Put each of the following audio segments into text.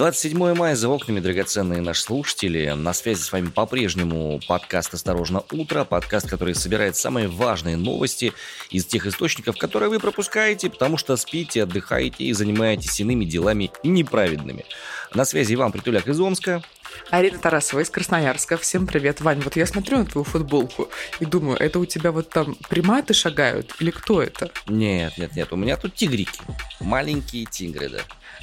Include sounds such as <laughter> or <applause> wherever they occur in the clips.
27 мая за окнами, драгоценные наши слушатели. На связи с вами по-прежнему подкаст «Осторожно, утро». Подкаст, который собирает самые важные новости из тех источников, которые вы пропускаете, потому что спите, отдыхаете и занимаетесь иными делами неправедными. На связи Иван Притуляк из Омска. Арина Тарасова из Красноярска. Всем привет, Вань. Вот я смотрю на твою футболку и думаю, это у тебя вот там приматы шагают или кто это? Нет, нет, нет, у меня тут тигрики. Маленькие тигры, да.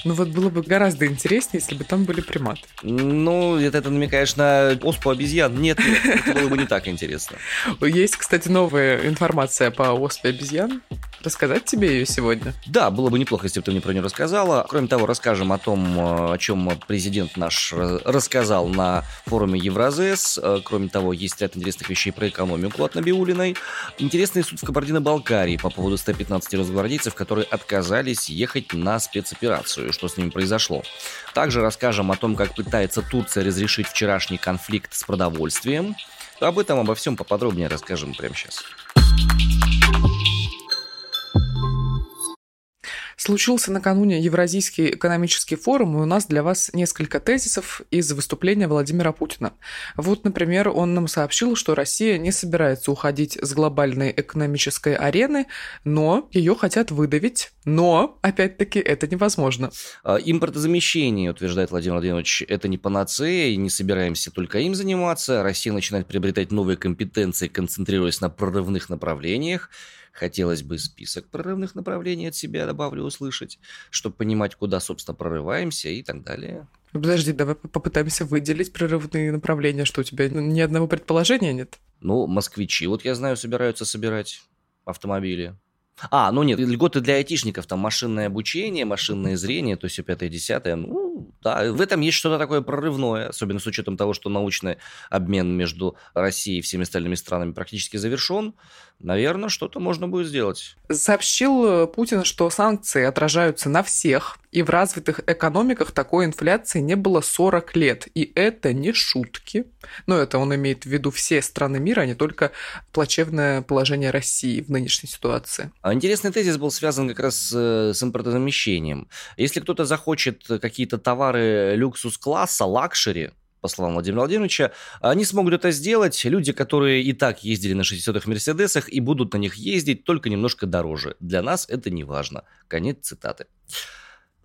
Ну вот было бы гораздо интереснее, если бы там были приматы. Ну, это ты намекаешь на оспу обезьян. Нет, нет, это было бы не так интересно. Есть, кстати, новая информация по оспе обезьян. Рассказать тебе ее сегодня? Да, было бы неплохо, если бы ты мне про нее рассказала. Кроме того, расскажем о том, э, о чем президент наш рассказал на форуме Евразес. Э, кроме того, есть ряд интересных вещей про экономику от Набиулиной. Интересный суд в Кабардино-Балкарии по поводу 115 росгвардейцев, которые отказались ехать на спецоперацию. Что с ними произошло? Также расскажем о том, как пытается Турция разрешить вчерашний конфликт с продовольствием. Об этом, обо всем поподробнее расскажем прямо сейчас. Случился накануне Евразийский экономический форум, и у нас для вас несколько тезисов из выступления Владимира Путина. Вот, например, он нам сообщил, что Россия не собирается уходить с глобальной экономической арены, но ее хотят выдавить. Но, опять-таки, это невозможно. А, импортозамещение, утверждает Владимир Владимирович, это не панацея, и не собираемся только им заниматься. Россия начинает приобретать новые компетенции, концентрируясь на прорывных направлениях. Хотелось бы список прорывных направлений от себя, добавлю, услышать, чтобы понимать, куда, собственно, прорываемся и так далее. Подожди, давай попытаемся выделить прорывные направления, что у тебя ни одного предположения нет? Ну, москвичи, вот я знаю, собираются собирать автомобили. А, ну нет, льготы для айтишников, там машинное обучение, машинное зрение, то есть все пятое, десятое. Ну, да, в этом есть что-то такое прорывное, особенно с учетом того, что научный обмен между Россией и всеми остальными странами практически завершен. Наверное, что-то можно будет сделать. Сообщил э, Путин, что санкции отражаются на всех, и в развитых экономиках такой инфляции не было 40 лет. И это не шутки. Но это он имеет в виду все страны мира, а не только плачевное положение России в нынешней ситуации. А интересный тезис был связан как раз э, с импортозамещением. Если кто-то захочет какие-то товары люксус-класса, luxury, по словам Владимира Владимировича, они смогут это сделать. Люди, которые и так ездили на 600-х Мерседесах и будут на них ездить, только немножко дороже. Для нас это не важно. Конец цитаты.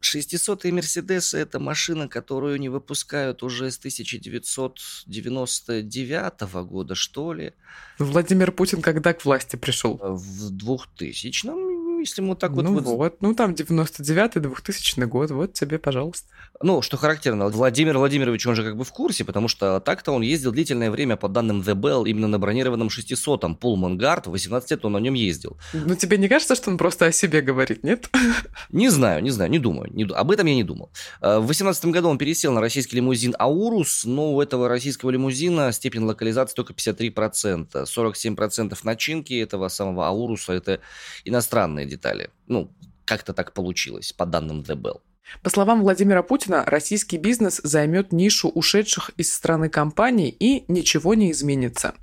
600-е Мерседесы – это машина, которую не выпускают уже с 1999 года, что ли. Владимир Путин когда к власти пришел? В 2000-м если мы так вот... Ну вот, вот ну там 99-й, 2000 год, вот тебе, пожалуйста. Ну, что характерно, Владимир Владимирович, он же как бы в курсе, потому что так-то он ездил длительное время, по данным The Bell, именно на бронированном 600-м Pullman Guard, 18 лет он на нем ездил. Ну, тебе не кажется, что он просто о себе говорит, нет? <laughs> Не знаю, не знаю, не думаю. Не, об этом я не думал. Э, в 18 году он пересел на российский лимузин Аурус, но у этого российского лимузина степень локализации только 53%. 47% начинки этого самого Ауруса – это иностранные детали. Ну, как-то так получилось, по данным The Bell. По словам Владимира Путина, российский бизнес займет нишу ушедших из страны компаний и ничего не изменится.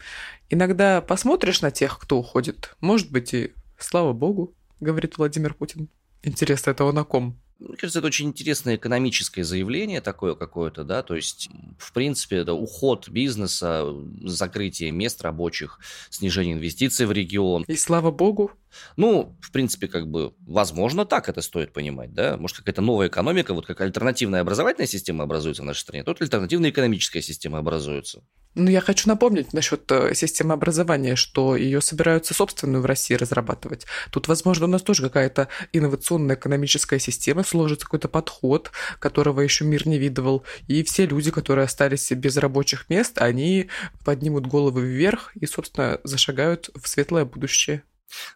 Иногда посмотришь на тех, кто уходит, может быть и слава богу, говорит Владимир Путин. Интересно, это он о ком? Мне кажется, это очень интересное экономическое заявление такое какое-то, да, то есть, в принципе, это уход бизнеса, закрытие мест рабочих, снижение инвестиций в регион. И слава богу. Ну, в принципе, как бы, возможно, так это стоит понимать, да, может, какая-то новая экономика, вот как альтернативная образовательная система образуется в нашей стране, тут альтернативная экономическая система образуется. Ну, я хочу напомнить насчет э, системы образования, что ее собираются собственную в России разрабатывать. Тут, возможно, у нас тоже какая-то инновационная экономическая система, сложится какой-то подход, которого еще мир не видывал. И все люди, которые остались без рабочих мест, они поднимут головы вверх и, собственно, зашагают в светлое будущее.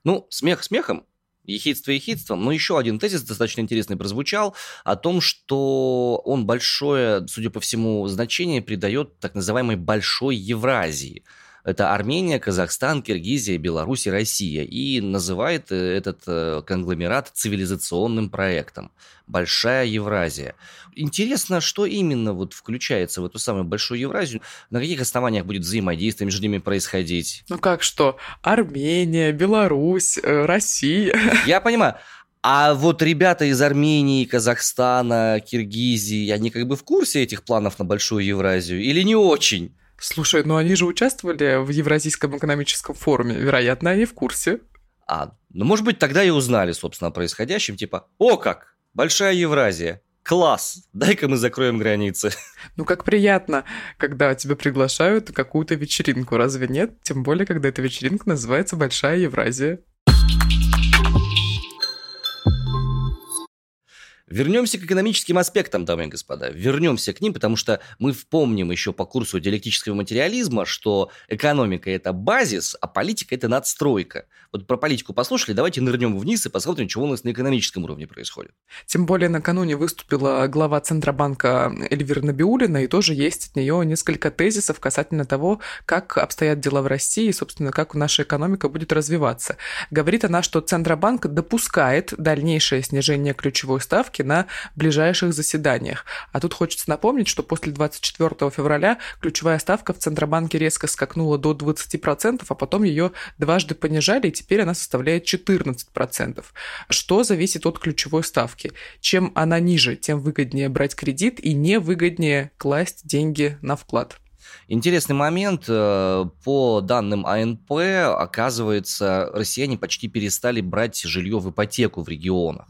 Ну, смех смехом, ехидство ехидством, но еще один тезис достаточно интересный прозвучал о том, что он большое, судя по всему, значение придает так называемой Большой Евразии – это Армения, Казахстан, Киргизия, Беларусь и Россия. И называет э, этот э, конгломерат цивилизационным проектом. Большая Евразия. Интересно, что именно вот включается в эту самую Большую Евразию? На каких основаниях будет взаимодействие между ними происходить? Ну как что? Армения, Беларусь, э, Россия. <laughs> Я понимаю. А вот ребята из Армении, Казахстана, Киргизии, они как бы в курсе этих планов на Большую Евразию или не очень? Слушай, ну они же участвовали в Евразийском экономическом форуме. Вероятно, они в курсе. А, ну может быть тогда и узнали, собственно, о происходящем. Типа, о как, Большая Евразия, класс, дай-ка мы закроем границы. <laughs> Ну, как приятно, когда тебя приглашают на какую-то вечеринку, разве нет? Тем более, когда эта вечеринка называется Большая Евразия. Вернемся к экономическим аспектам, дамы и господа. Вернемся к ним, потому что мы вспомним еще по курсу диалектического материализма, что экономика – это базис, а политика – это надстройка. Вот про политику послушали, давайте нырнем вниз и посмотрим, что у нас на экономическом уровне происходит. Тем более накануне выступила глава Центробанка Эльвира Набиулина, и тоже есть от нее несколько тезисов касательно того, как обстоят дела в России и, собственно, как наша экономика будет развиваться. Говорит она, что Центробанк допускает дальнейшее снижение ключевой ставки на ближайших заседаниях. А тут хочется напомнить, что после 24 февраля ключевая ставка в Центробанке резко скакнула до 20%, а потом ее дважды понижали, и теперь она составляет 14%. Что зависит от ключевой ставки? Чем она ниже, тем выгоднее брать кредит и невыгоднее класть деньги на вклад. Интересный момент. Э, по данным АНП, оказывается, россияне почти перестали брать жилье в ипотеку в регионах.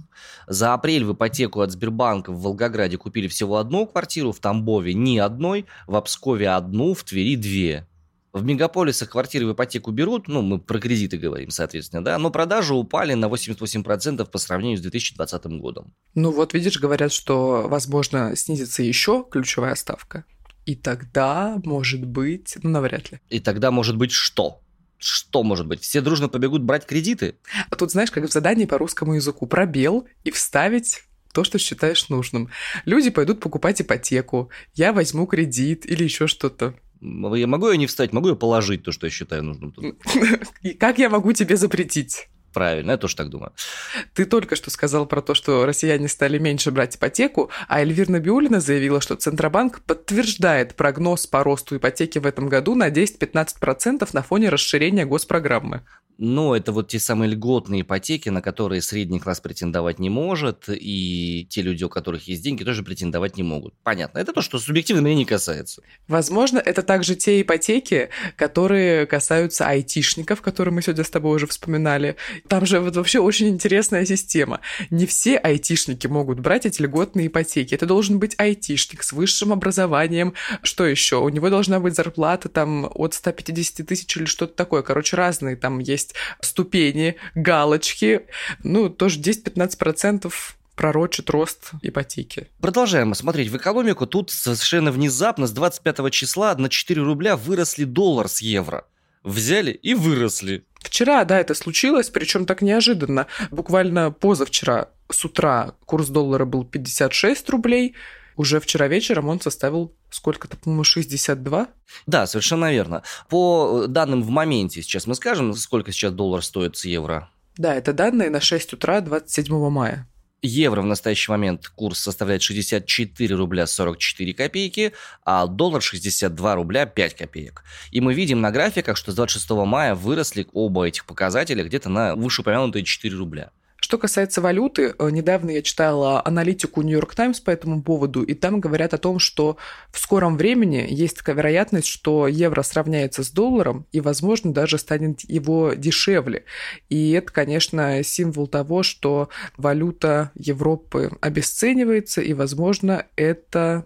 За апрель в ипотеку от Сбербанка в Волгограде купили всего одну квартиру, в Тамбове ни одной, в Обскове одну, в Твери две. В мегаполисах квартиры в ипотеку берут, ну, мы про кредиты говорим, соответственно, да, но продажи упали на 88% по сравнению с 2020 годом. Ну вот видишь, говорят, что, возможно, снизится еще ключевая ставка. И тогда, может быть, ну, навряд ли. И тогда, может быть, что? Что может быть? Все дружно побегут брать кредиты? А тут, знаешь, как в задании по русскому языку, пробел и вставить то, что считаешь нужным. Люди пойдут покупать ипотеку, я возьму кредит или еще что-то. Я могу ее не встать, могу ее положить, то, что я считаю нужным. <laughs> Как я могу тебе запретить? Правильно, я тоже так думаю. Ты только что сказал про то, что россияне стали меньше брать ипотеку, а Эльвира Набиулина заявила, что Центробанк подтверждает прогноз по росту ипотеки в этом году на 10-15% на фоне расширения госпрограммы. Но это вот те самые льготные ипотеки, на которые средний класс претендовать не может, и те люди, у которых есть деньги, тоже претендовать не могут. Понятно. Это то, что субъективно меня не касается. Возможно, это также те ипотеки, которые касаются айтишников, которые мы сегодня с тобой уже вспоминали. Там же вот вообще очень интересная система. Не все айтишники могут брать эти льготные ипотеки. Это должен быть айтишник с высшим образованием. Что еще? У него должна быть зарплата там от 150 тысяч или что-то такое. Короче, разные там есть есть ступени, галочки. Ну, тоже 10-15% пророчит рост ипотеки. Продолжаем смотреть в экономику. Тут совершенно внезапно с 25 числа на 4 рубля выросли доллар с евро. Взяли и выросли. Вчера, да, это случилось, причем так неожиданно. Буквально позавчера с утра курс доллара был 56 рублей, уже вчера вечером он составил сколько-то, по-моему, 62? Да, совершенно верно. По данным в моменте сейчас мы скажем, сколько сейчас доллар стоит с евро? Да, это данные на 6 утра 27 мая. Евро в настоящий момент курс составляет 64 рубля 44 копейки, а доллар 62 рубля 5 копеек. И мы видим на графиках, что с 26 мая выросли оба этих показателя где-то на вышеупомянутые 4 рубля. Что касается валюты, э, недавно я читала аналитику Нью-Йорк Таймс по этому поводу, и там говорят о том, что в скором времени есть такая вероятность, что евро сравняется с долларом и, возможно, даже станет его дешевле. И это, конечно, символ того, что валюта Европы обесценивается, и, возможно, это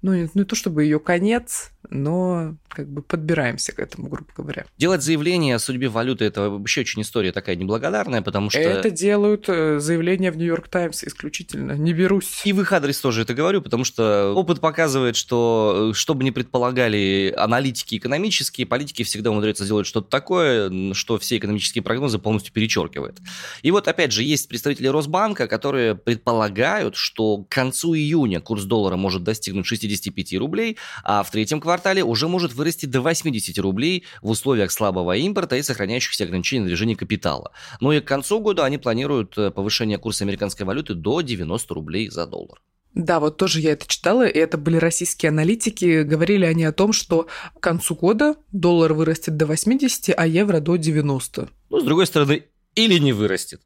ну, не, не то чтобы ее конец, но как бы подбираемся к этому, грубо говоря. Делать заявление о судьбе валюты – это вообще очень история такая неблагодарная, потому что… Это делают э, заявления в Нью-Йорк Таймс исключительно, не берусь. И в их адрес тоже это говорю, потому что опыт показывает, что э, что бы ни предполагали аналитики экономические, политики всегда умудряются сделать что-то такое, что все экономические прогнозы полностью перечеркивает. И вот опять же, есть представители Росбанка, которые предполагают, что к концу июня курс доллара может достигнуть 65 рублей, а в третьем квартале квартале уже может вырасти до 80 рублей в условиях слабого импорта и сохраняющихся ограничений на движение капитала. Но и к концу года они планируют э, повышение курса американской валюты до 90 рублей за доллар. Да, вот тоже я это читала, и это были российские аналитики. Говорили они о том, что к концу года доллар вырастет до 80, а евро до 90. Ну, с другой стороны, или не вырастет.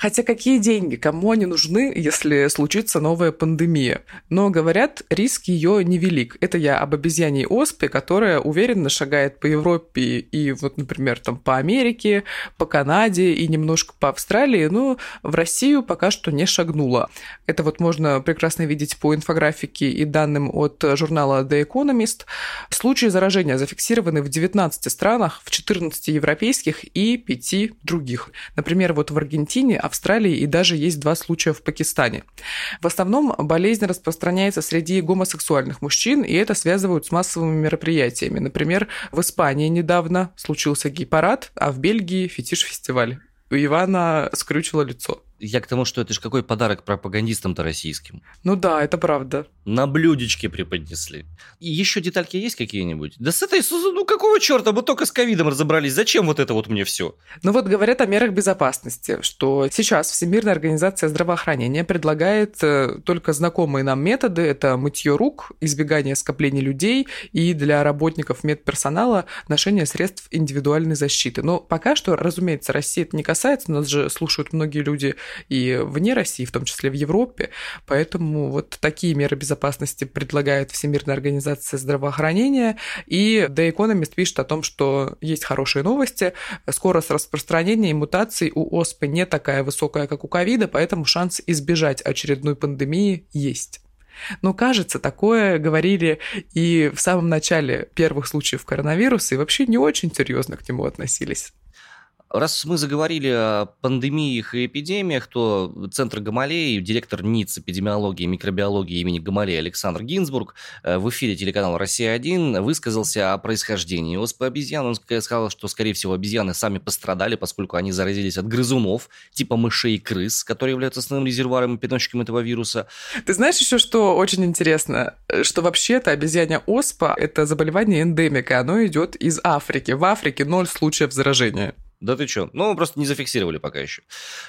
Хотя какие деньги? Кому они нужны, если случится новая пандемия? Но, говорят, риск ее невелик. Это я об обезьяне оспе, которая уверенно шагает по Европе и вот, например, там по Америке, по Канаде и немножко по Австралии, но в Россию пока что не шагнула. Это вот можно прекрасно видеть по инфографике и данным от журнала The Economist. Случаи заражения зафиксированы в 19 странах, в 14 европейских и 5 других. Например, вот в Аргентине, Австралии и даже есть два случая в Пакистане. В основном болезнь распространяется среди гомосексуальных мужчин, и это связывают с массовыми мероприятиями. Например, в Испании недавно случился гей-парад, а в Бельгии фетиш-фестиваль. У Ивана скрючило лицо. Я к тому, что это же какой подарок пропагандистам-то российским. Ну да, это правда. На блюдечке преподнесли. И еще детальки есть какие-нибудь? Да с этой, ну какого черта, мы только с ковидом разобрались. Зачем вот это вот мне все? Ну вот говорят о мерах безопасности, что сейчас Всемирная организация здравоохранения предлагает э, только знакомые нам методы. Это мытье рук, избегание скоплений людей и для работников медперсонала ношение средств индивидуальной защиты. Но пока что, разумеется, России это не касается. Нас же слушают многие люди и вне России, в том числе в Европе. Поэтому вот такие меры безопасности предлагает Всемирная организация здравоохранения. И The Economist пишет о том, что есть хорошие новости. Скорость распространения мутаций у ОСПы не такая высокая, как у ковида, поэтому шанс избежать очередной пандемии есть. Но кажется, такое говорили и в самом начале первых случаев коронавируса, и вообще не очень серьезно к нему относились. Раз мы заговорили о пандемиях и эпидемиях, то Центр Гамалеи, директор НИЦ эпидемиологии и микробиологии имени Гамалеи Александр Гинзбург э, в эфире телеканала «Россия-1» высказался о происхождении оспы обезьян. Он сказал, что, скорее всего, обезьяны сами пострадали, поскольку они заразились от грызунов, типа мышей и крыс, которые являются основным резервуаром и переносчиком этого вируса. Ты знаешь еще, что очень интересно? Что вообще-то обезьяня оспа – это заболевание эндемика, оно идет из Африки. В Африке ноль случаев заражения. Да ты что? Ну, просто не зафиксировали пока еще.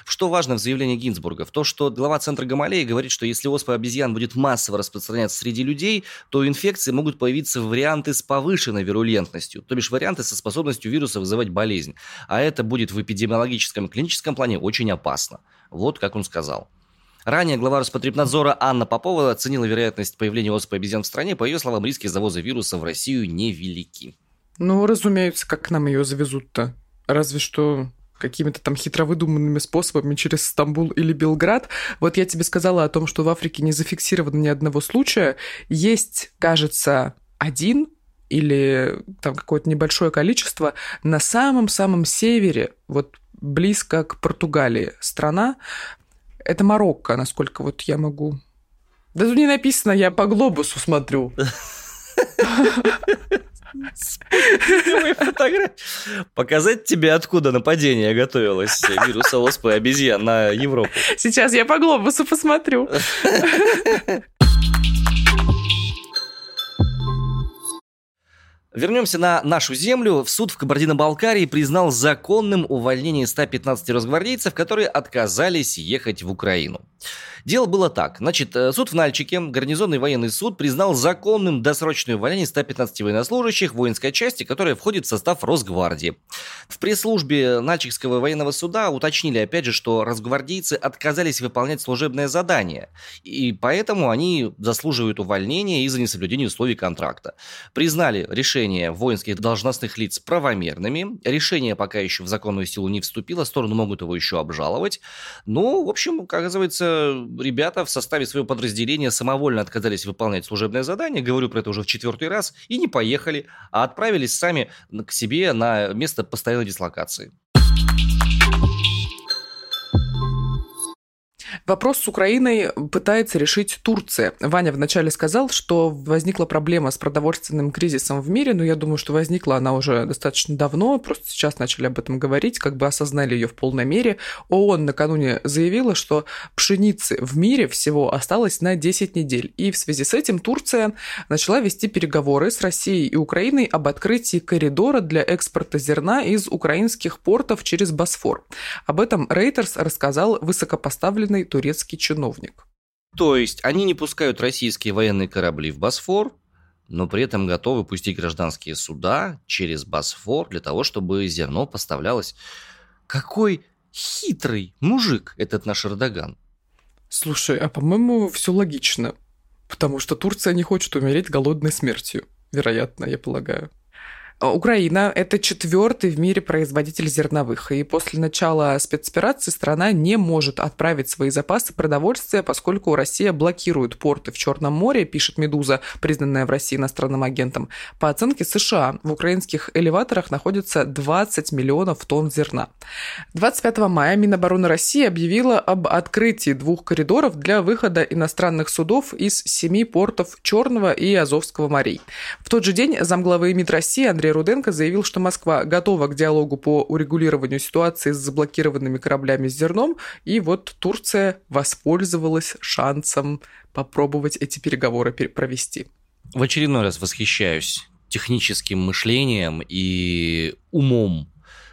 Что важно в заявлении Гинзбурга? В то, что глава Центра Гамалеи говорит, что если оспа обезьян будет массово распространяться среди людей, то инфекции могут появиться варианты с повышенной вирулентностью, то бишь варианты со способностью вируса вызывать болезнь. А это будет в эпидемиологическом и клиническом плане очень опасно. Вот как он сказал. Ранее глава Роспотребнадзора Анна Попова оценила вероятность появления оспы обезьян в стране. По ее словам, риски завоза вируса в Россию невелики. Ну, разумеется, как к нам ее завезут-то? Разве что какими-то там хитро выдуманными способами через Стамбул или Белград. Вот я тебе сказала о том, что в Африке не зафиксировано ни одного случая. Есть, кажется, один или там какое-то небольшое количество на самом-самом севере, вот близко к Португалии страна. Это Марокко, насколько вот я могу. Да тут не написано, я по глобусу смотрю. <laughs> Показать тебе, откуда нападение готовилось вируса оспы обезьян на Европу. Сейчас я по глобусу посмотрю. <laughs> Вернемся на нашу землю. В суд в Кабардино-Балкарии признал законным увольнение 115 росгвардейцев, которые отказались ехать в Украину. Дело было так. Значит, э, суд в Нальчике, гарнизонный военный суд, признал законным досрочное увольнение 115 военнослужащих воинской части, которая входит в состав Росгвардии. В пресс-службе Нальчикского военного суда уточнили, опять же, что росгвардейцы отказались выполнять служебное задание, и поэтому они заслуживают увольнения из-за несоблюдения условий контракта. Признали решение воинских должностных лиц правомерными. Решение пока еще в законную силу не вступило, стороны могут его еще обжаловать. Ну, в общем, оказывается, ребята в составе своего подразделения самовольно отказались выполнять служебное задание, говорю про это уже в четвертый раз, и не поехали, а отправились сами к себе на место постоянной дислокации. Вопрос с Украиной пытается решить Турция. Ваня вначале сказал, что возникла проблема с продовольственным кризисом в мире, но я думаю, что возникла она уже достаточно давно, просто сейчас начали об этом говорить, как бы осознали ее в полной мере. ООН накануне заявила, что пшеницы в мире всего осталось на 10 недель. И в связи с этим Турция начала вести переговоры с Россией и Украиной об открытии коридора для экспорта зерна из украинских портов через Босфор. Об этом Рейтерс рассказал высокопоставленный турецкий чиновник. То есть они не пускают российские военные корабли в Босфор, но при этом готовы пустить гражданские суда через Босфор для того, чтобы зерно поставлялось. Какой хитрый мужик этот наш Эрдоган. Слушай, а по-моему, все логично. Потому что Турция не хочет умереть голодной смертью. Вероятно, я полагаю. А, Украина – это четвертый в мире производитель зерновых, и после начала спецоперации страна не может отправить свои запасы продовольствия, поскольку Россия блокирует порты в Черном море, пишет «Медуза», признанная в России иностранным агентом. По оценке США, в украинских элеваторах находится 20 миллионов тонн зерна. 25 мая Минобороны России объявила об открытии двух коридоров для выхода иностранных судов из семи портов Черного и Азовского морей. В тот же день замглавы МИД России Андрей Руденко заявил, что Москва готова к диалогу по урегулированию ситуации с заблокированными кораблями с зерном, и вот Турция воспользовалась шансом попробовать эти переговоры провести. В очередной раз восхищаюсь техническим мышлением и умом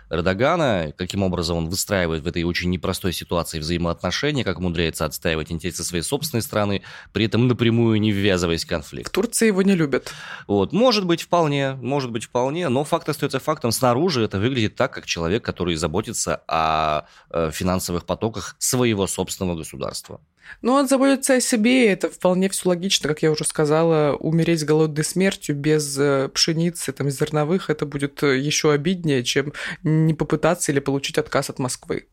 Эрдогана, каким образом он выстраивает в этой очень непростой ситуации взаимоотношения, как умудряется отстаивать интересы своей собственной страны, при этом напрямую не ввязываясь в конфликт. В Турции его не любят. Вот, может быть, вполне, может быть, вполне, но факт остается фактом. Снаружи это выглядит так, как человек, который заботится о э, финансовых потоках своего собственного государства. Ну, он заботится о себе, это вполне все логично, как я уже сказала, умереть голодной смертью без э, пшеницы, там, зерновых, это будет э, еще обиднее, чем не попытаться или получить отказ от Москвы.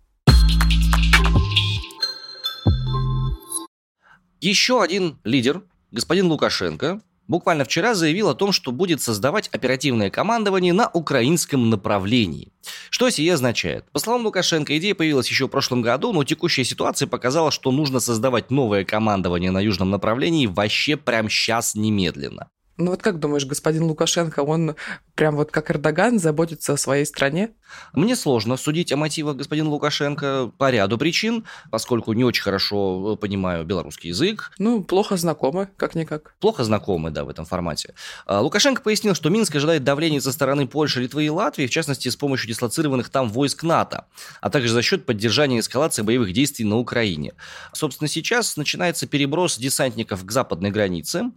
Еще один лидер, господин Лукашенко, буквально вчера заявил о том, что будет создавать оперативное командование на украинском направлении. Что сие означает? По словам Лукашенко, идея появилась еще в прошлом году, но текущая ситуация показала, что нужно создавать новое командование на южном направлении вообще прямо сейчас немедленно. Ну вот как думаешь, господин Лукашенко, он прям вот как Эрдоган заботится о своей стране? Мне сложно судить о мотивах господина Лукашенко по ряду причин, поскольку не очень хорошо э, понимаю белорусский язык. Ну, плохо знакомы, как-никак. Плохо знакомы, да, в этом формате. А, Лукашенко пояснил, что Минск ожидает давления со стороны Польши, Литвы и Латвии, в частности, с помощью дислоцированных там войск НАТО, а также за счет поддержания эскалации боевых действий на Украине. Собственно, сейчас начинается переброс десантников к западной границе.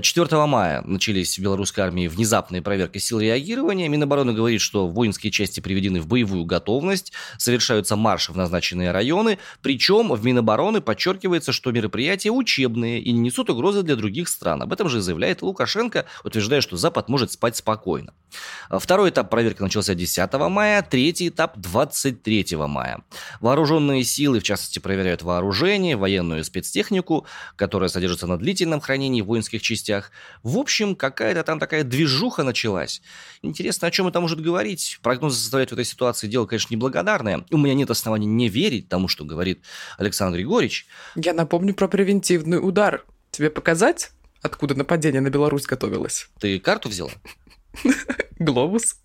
4 э, мая начались в белорусской армии внезапные проверки сил реагирования. Минобороны говорит, что воинские части приведены в боевую готовность, совершаются марши в назначенные районы, причем в Минобороны подчеркивается, что мероприятия учебные и не несут угрозы для других стран. Об этом же заявляет Лукашенко, утверждая, что Запад может спать спокойно. Второй этап проверки начался 10 мая, третий этап 23 мая. Вооруженные силы, в частности, проверяют вооружение, военную спецтехнику, которая содержится на длительном хранении в воинских частях. В общем, какая-то там такая движуха началась. Интересно, о чем это может говорить? Прогнозы составлять в этой ситуации дело, конечно, неблагодарное. У меня нет оснований не верить тому, что говорит Александр Григорьевич. Я напомню про превентивный удар. Тебе показать, откуда нападение на Беларусь готовилось? Ты карту взяла? <laughs> Глобус.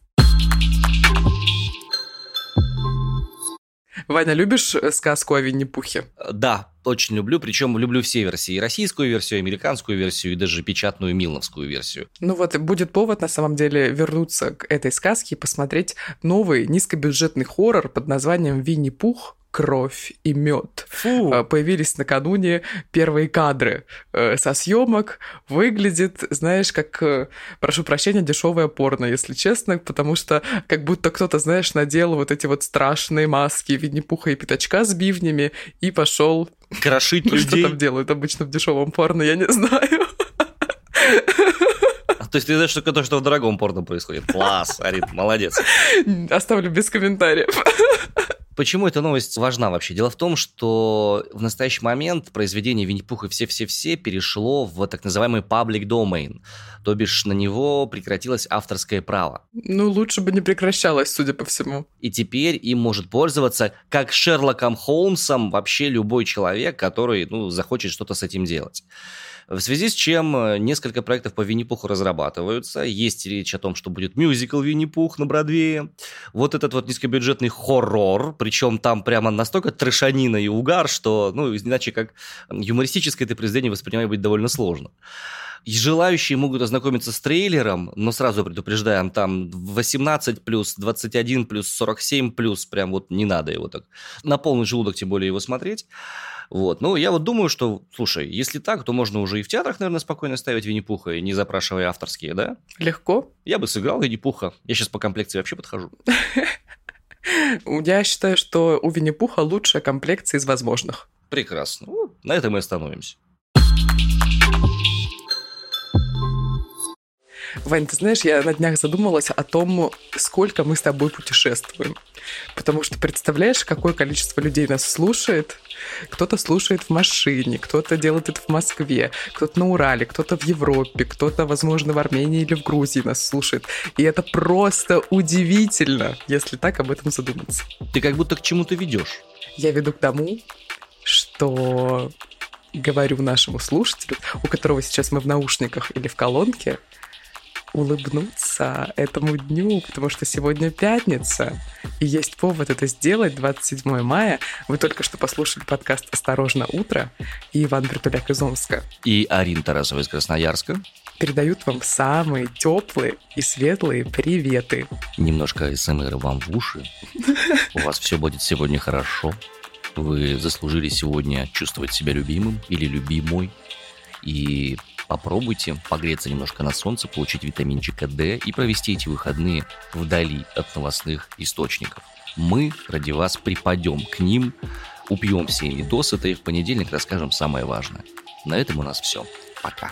Ваня, любишь э, сказку о Винни-Пухе? Да, очень люблю, причем люблю все версии. И российскую версию, и американскую версию, и даже печатную милновскую версию. Ну вот, будет повод, на самом деле, вернуться к этой сказке и посмотреть новый низкобюджетный хоррор под названием «Винни-Пух кровь и мед. Фу. А, появились накануне первые кадры э, со съемок. Выглядит, знаешь, как, э, прошу прощения, дешевое порно, если честно, потому что как будто кто-то, знаешь, надел вот эти вот страшные маски Винни-Пуха и Пятачка с бивнями и пошел крошить <laughs> ну, людей. Что там делают обычно в дешевом порно, я не знаю. А, то есть ты знаешь, что то, что в дорогом порно происходит. Класс, Арит, молодец. Оставлю без комментариев. Почему эта новость важна вообще? Дело в том, что в настоящий момент произведение Винни-Пух и все-все-все перешло в так называемый public domain, то бишь на него прекратилось авторское право. Ну, лучше бы не прекращалось, судя по всему. И теперь им может пользоваться как Шерлоком Холмсом вообще любой человек, который ну, захочет что-то с этим делать. В связи с чем э, несколько проектов по Винни-Пуху разрабатываются. Есть речь о том, что будет мюзикл Винни-Пух на Бродвее. Вот этот вот низкобюджетный хоррор, причем там прямо настолько трешанина и угар, что, ну, иначе как юмористическое это произведение воспринимать будет довольно сложно. И желающие могут ознакомиться с трейлером, но сразу предупреждаем, там 18 плюс, 21 плюс, 47 плюс, прям вот не надо его так на полный желудок, тем более его смотреть. Вот. Ну, я вот думаю, что, слушай, если так, то можно уже и в театрах, наверное, спокойно ставить Винни-Пуха, не запрашивая авторские, да? Легко. Я бы сыграл Винни-Пуха. Я сейчас по комплекции вообще подхожу. <laughs> <laughs> Я считаю, что у Винни-Пуха лучшая комплекция из возможных. Прекрасно. На этом мы остановимся. Вань, ты знаешь, я на днях задумалась о том, сколько мы с тобой путешествуем. Потому что представляешь, какое количество людей нас слушает. Кто-то слушает в машине, кто-то делает это в Москве, кто-то на Урале, кто-то в Европе, кто-то, возможно, в Армении или в Грузии нас слушает. И это просто удивительно, если так об этом задуматься. Ты как будто к чему-то ведешь. Я веду к тому, что говорю нашему слушателю, у которого сейчас мы в наушниках или в колонке, улыбнуться этому дню, потому что сегодня пятница, и есть повод это сделать, 27 мая. Вы только что послушали подкаст «Осторожно, утро» и Иван Притуляк из Омска. И Арина Тарасова из Красноярска. Передают вам самые теплые и светлые приветы. Немножко СМР вам в уши. У вас все будет сегодня хорошо. Вы заслужили сегодня чувствовать себя любимым или любимой. И Попробуйте погреться немножко на солнце, получить витаминчика D и провести эти выходные вдали от новостных источников. Мы ради вас припадем к ним, упьемся ими досыта и в понедельник расскажем самое важное. На этом у нас все. Пока.